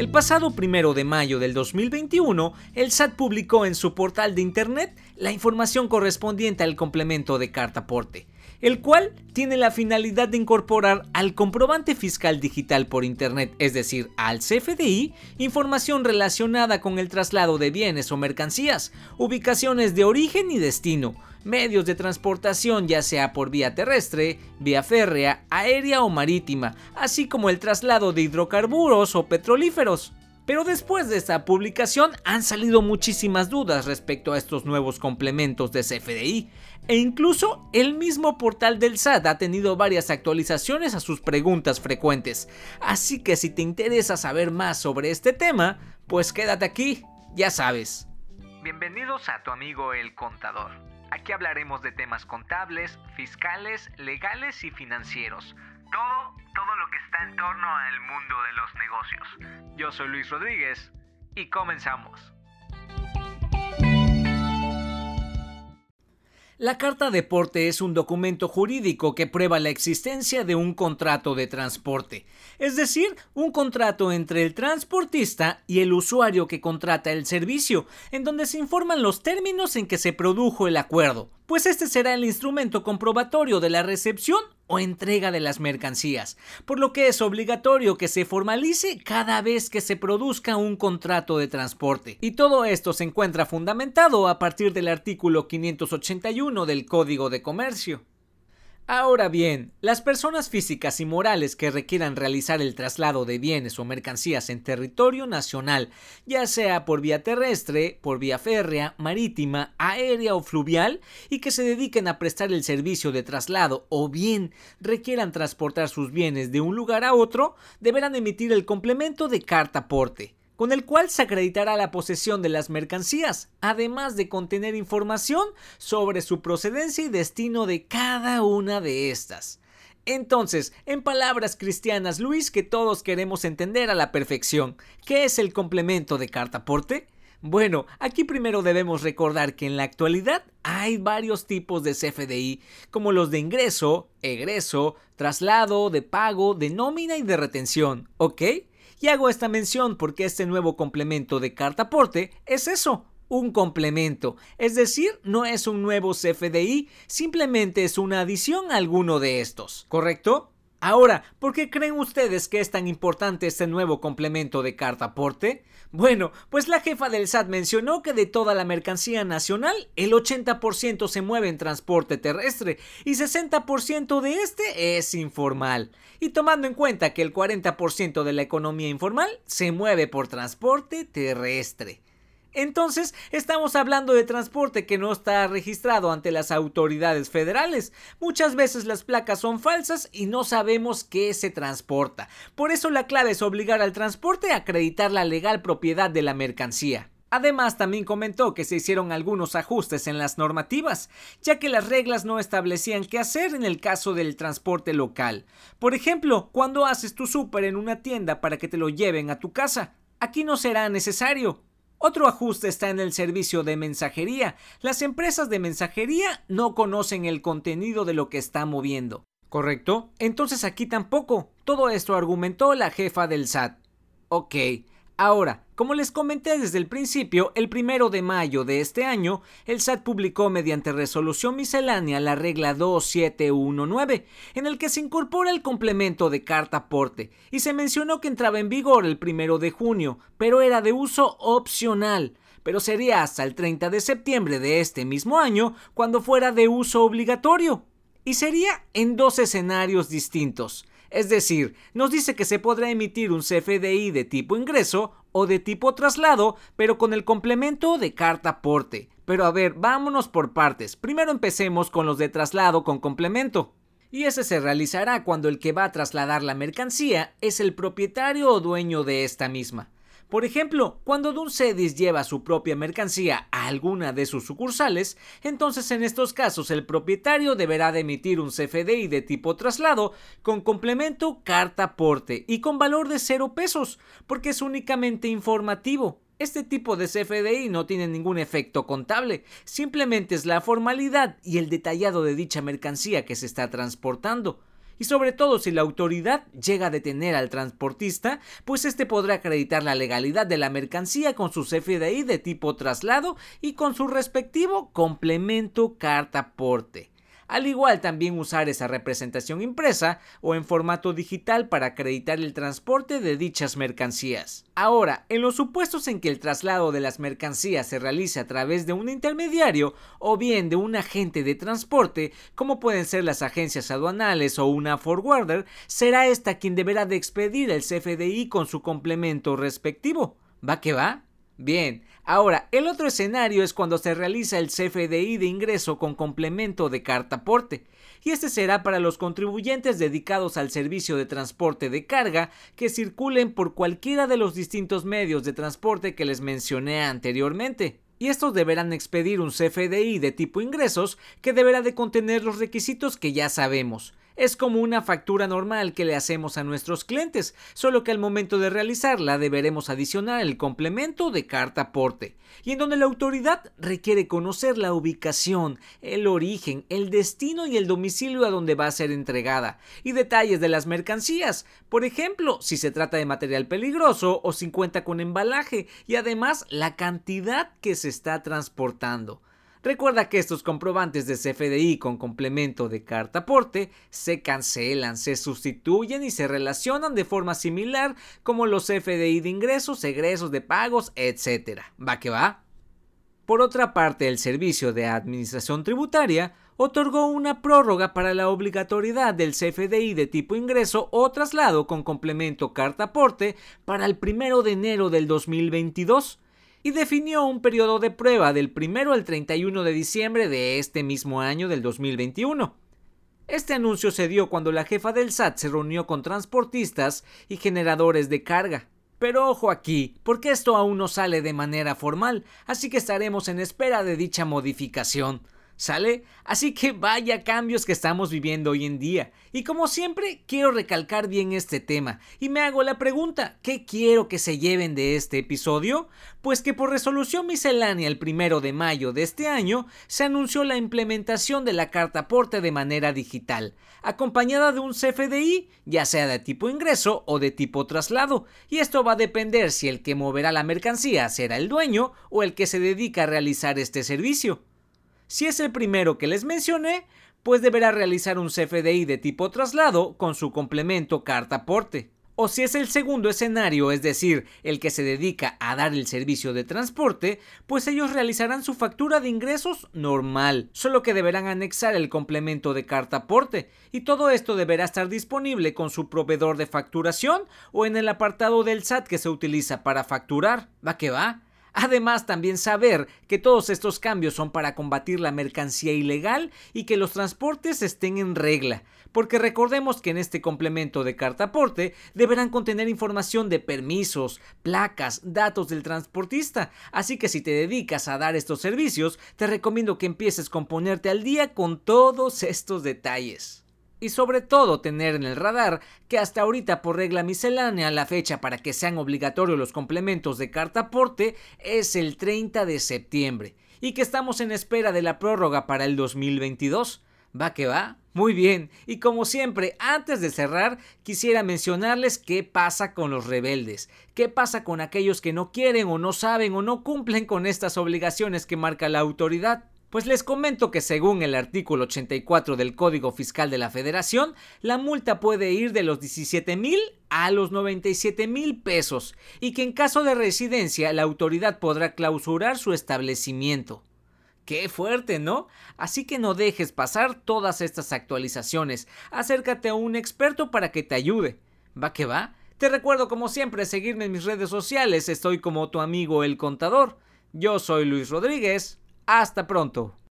El pasado primero de mayo del 2021, el SAT publicó en su portal de internet la información correspondiente al complemento de carta aporte, el cual tiene la finalidad de incorporar al comprobante fiscal digital por internet, es decir, al CFDI, información relacionada con el traslado de bienes o mercancías, ubicaciones de origen y destino, medios de transportación ya sea por vía terrestre, vía férrea, aérea o marítima, así como el traslado de hidrocarburos o petrolíferos. Pero después de esta publicación han salido muchísimas dudas respecto a estos nuevos complementos de CFDI e incluso el mismo portal del SAT ha tenido varias actualizaciones a sus preguntas frecuentes. Así que si te interesa saber más sobre este tema, pues quédate aquí, ya sabes. Bienvenidos a tu amigo el contador. Aquí hablaremos de temas contables, fiscales, legales y financieros. Todo, todo lo que está en torno al mundo de los negocios. Yo soy Luis Rodríguez y comenzamos. La carta de porte es un documento jurídico que prueba la existencia de un contrato de transporte, es decir, un contrato entre el transportista y el usuario que contrata el servicio, en donde se informan los términos en que se produjo el acuerdo, pues este será el instrumento comprobatorio de la recepción o entrega de las mercancías, por lo que es obligatorio que se formalice cada vez que se produzca un contrato de transporte. Y todo esto se encuentra fundamentado a partir del artículo 581 del Código de Comercio. Ahora bien, las personas físicas y morales que requieran realizar el traslado de bienes o mercancías en territorio nacional, ya sea por vía terrestre, por vía férrea, marítima, aérea o fluvial, y que se dediquen a prestar el servicio de traslado o bien requieran transportar sus bienes de un lugar a otro, deberán emitir el complemento de carta porte con el cual se acreditará la posesión de las mercancías, además de contener información sobre su procedencia y destino de cada una de estas. Entonces, en palabras cristianas, Luis, que todos queremos entender a la perfección, ¿qué es el complemento de cartaporte? Bueno, aquí primero debemos recordar que en la actualidad hay varios tipos de CFDI, como los de ingreso, egreso, traslado, de pago, de nómina y de retención, ¿ok? Y hago esta mención porque este nuevo complemento de carta aporte es eso, un complemento, es decir, no es un nuevo CFDI, simplemente es una adición a alguno de estos, ¿correcto? Ahora, ¿por qué creen ustedes que es tan importante este nuevo complemento de carta aporte? Bueno, pues la jefa del SAT mencionó que de toda la mercancía nacional, el 80% se mueve en transporte terrestre y 60% de este es informal. Y tomando en cuenta que el 40% de la economía informal se mueve por transporte terrestre. Entonces, estamos hablando de transporte que no está registrado ante las autoridades federales. Muchas veces las placas son falsas y no sabemos qué se transporta. Por eso la clave es obligar al transporte a acreditar la legal propiedad de la mercancía. Además, también comentó que se hicieron algunos ajustes en las normativas, ya que las reglas no establecían qué hacer en el caso del transporte local. Por ejemplo, cuando haces tu súper en una tienda para que te lo lleven a tu casa, aquí no será necesario. Otro ajuste está en el servicio de mensajería. Las empresas de mensajería no conocen el contenido de lo que está moviendo. ¿Correcto? Entonces aquí tampoco. Todo esto argumentó la jefa del SAT. Ok, Ahora, como les comenté desde el principio, el primero de mayo de este año, el SAT publicó mediante resolución miscelánea la regla 2719, en el que se incorpora el complemento de carta aporte, y se mencionó que entraba en vigor el primero de junio, pero era de uso opcional pero sería hasta el 30 de septiembre de este mismo año cuando fuera de uso obligatorio. Y sería en dos escenarios distintos. Es decir, nos dice que se podrá emitir un CFDI de tipo ingreso o de tipo traslado, pero con el complemento de carta aporte. Pero a ver, vámonos por partes. Primero empecemos con los de traslado con complemento. Y ese se realizará cuando el que va a trasladar la mercancía es el propietario o dueño de esta misma. Por ejemplo, cuando Cedis lleva su propia mercancía a alguna de sus sucursales, entonces en estos casos el propietario deberá de emitir un CFDI de tipo traslado con complemento carta aporte y con valor de cero pesos, porque es únicamente informativo. Este tipo de CFDI no tiene ningún efecto contable, simplemente es la formalidad y el detallado de dicha mercancía que se está transportando. Y sobre todo si la autoridad llega a detener al transportista, pues este podrá acreditar la legalidad de la mercancía con su CFDI de tipo traslado y con su respectivo complemento carta porte al igual también usar esa representación impresa o en formato digital para acreditar el transporte de dichas mercancías. Ahora, en los supuestos en que el traslado de las mercancías se realice a través de un intermediario o bien de un agente de transporte, como pueden ser las agencias aduanales o una forwarder, será esta quien deberá de expedir el CFDI con su complemento respectivo. ¿Va que va? Bien, ahora el otro escenario es cuando se realiza el CFDI de ingreso con complemento de carta aporte, y este será para los contribuyentes dedicados al servicio de transporte de carga que circulen por cualquiera de los distintos medios de transporte que les mencioné anteriormente. Y estos deberán expedir un CFDI de tipo ingresos que deberá de contener los requisitos que ya sabemos, es como una factura normal que le hacemos a nuestros clientes, solo que al momento de realizarla deberemos adicionar el complemento de carta aporte, y en donde la autoridad requiere conocer la ubicación, el origen, el destino y el domicilio a donde va a ser entregada, y detalles de las mercancías, por ejemplo, si se trata de material peligroso o si cuenta con embalaje, y además la cantidad que se está transportando. Recuerda que estos comprobantes de CFDI con complemento de carta aporte se cancelan, se sustituyen y se relacionan de forma similar como los CFDI de ingresos, egresos de pagos, etc. ¿Va que va? Por otra parte, el Servicio de Administración Tributaria otorgó una prórroga para la obligatoriedad del CFDI de tipo ingreso o traslado con complemento carta aporte para el 1 de enero del 2022 y definió un periodo de prueba del 1 al 31 de diciembre de este mismo año del 2021. Este anuncio se dio cuando la jefa del SAT se reunió con transportistas y generadores de carga. Pero ojo aquí, porque esto aún no sale de manera formal, así que estaremos en espera de dicha modificación. ¿Sale? Así que vaya cambios que estamos viviendo hoy en día. Y como siempre, quiero recalcar bien este tema. Y me hago la pregunta, ¿qué quiero que se lleven de este episodio? Pues que por resolución miscelánea el primero de mayo de este año se anunció la implementación de la carta aporte de manera digital, acompañada de un CFDI, ya sea de tipo ingreso o de tipo traslado. Y esto va a depender si el que moverá la mercancía será el dueño o el que se dedica a realizar este servicio. Si es el primero que les mencioné, pues deberá realizar un CFDI de tipo traslado con su complemento carta aporte. O si es el segundo escenario, es decir, el que se dedica a dar el servicio de transporte, pues ellos realizarán su factura de ingresos normal, solo que deberán anexar el complemento de carta aporte, y todo esto deberá estar disponible con su proveedor de facturación o en el apartado del SAT que se utiliza para facturar. ¿Va que va? Además, también saber que todos estos cambios son para combatir la mercancía ilegal y que los transportes estén en regla, porque recordemos que en este complemento de carta aporte deberán contener información de permisos, placas, datos del transportista, así que si te dedicas a dar estos servicios, te recomiendo que empieces con ponerte al día con todos estos detalles y sobre todo tener en el radar que hasta ahorita por regla miscelánea la fecha para que sean obligatorios los complementos de carta aporte es el 30 de septiembre y que estamos en espera de la prórroga para el 2022. ¿Va que va? Muy bien, y como siempre, antes de cerrar, quisiera mencionarles qué pasa con los rebeldes, qué pasa con aquellos que no quieren o no saben o no cumplen con estas obligaciones que marca la autoridad. Pues les comento que según el artículo 84 del Código Fiscal de la Federación, la multa puede ir de los 17 mil a los 97 mil pesos y que en caso de residencia la autoridad podrá clausurar su establecimiento. Qué fuerte, ¿no? Así que no dejes pasar todas estas actualizaciones. Acércate a un experto para que te ayude. ¿Va que va? Te recuerdo como siempre seguirme en mis redes sociales. Estoy como tu amigo el contador. Yo soy Luis Rodríguez. Hasta pronto.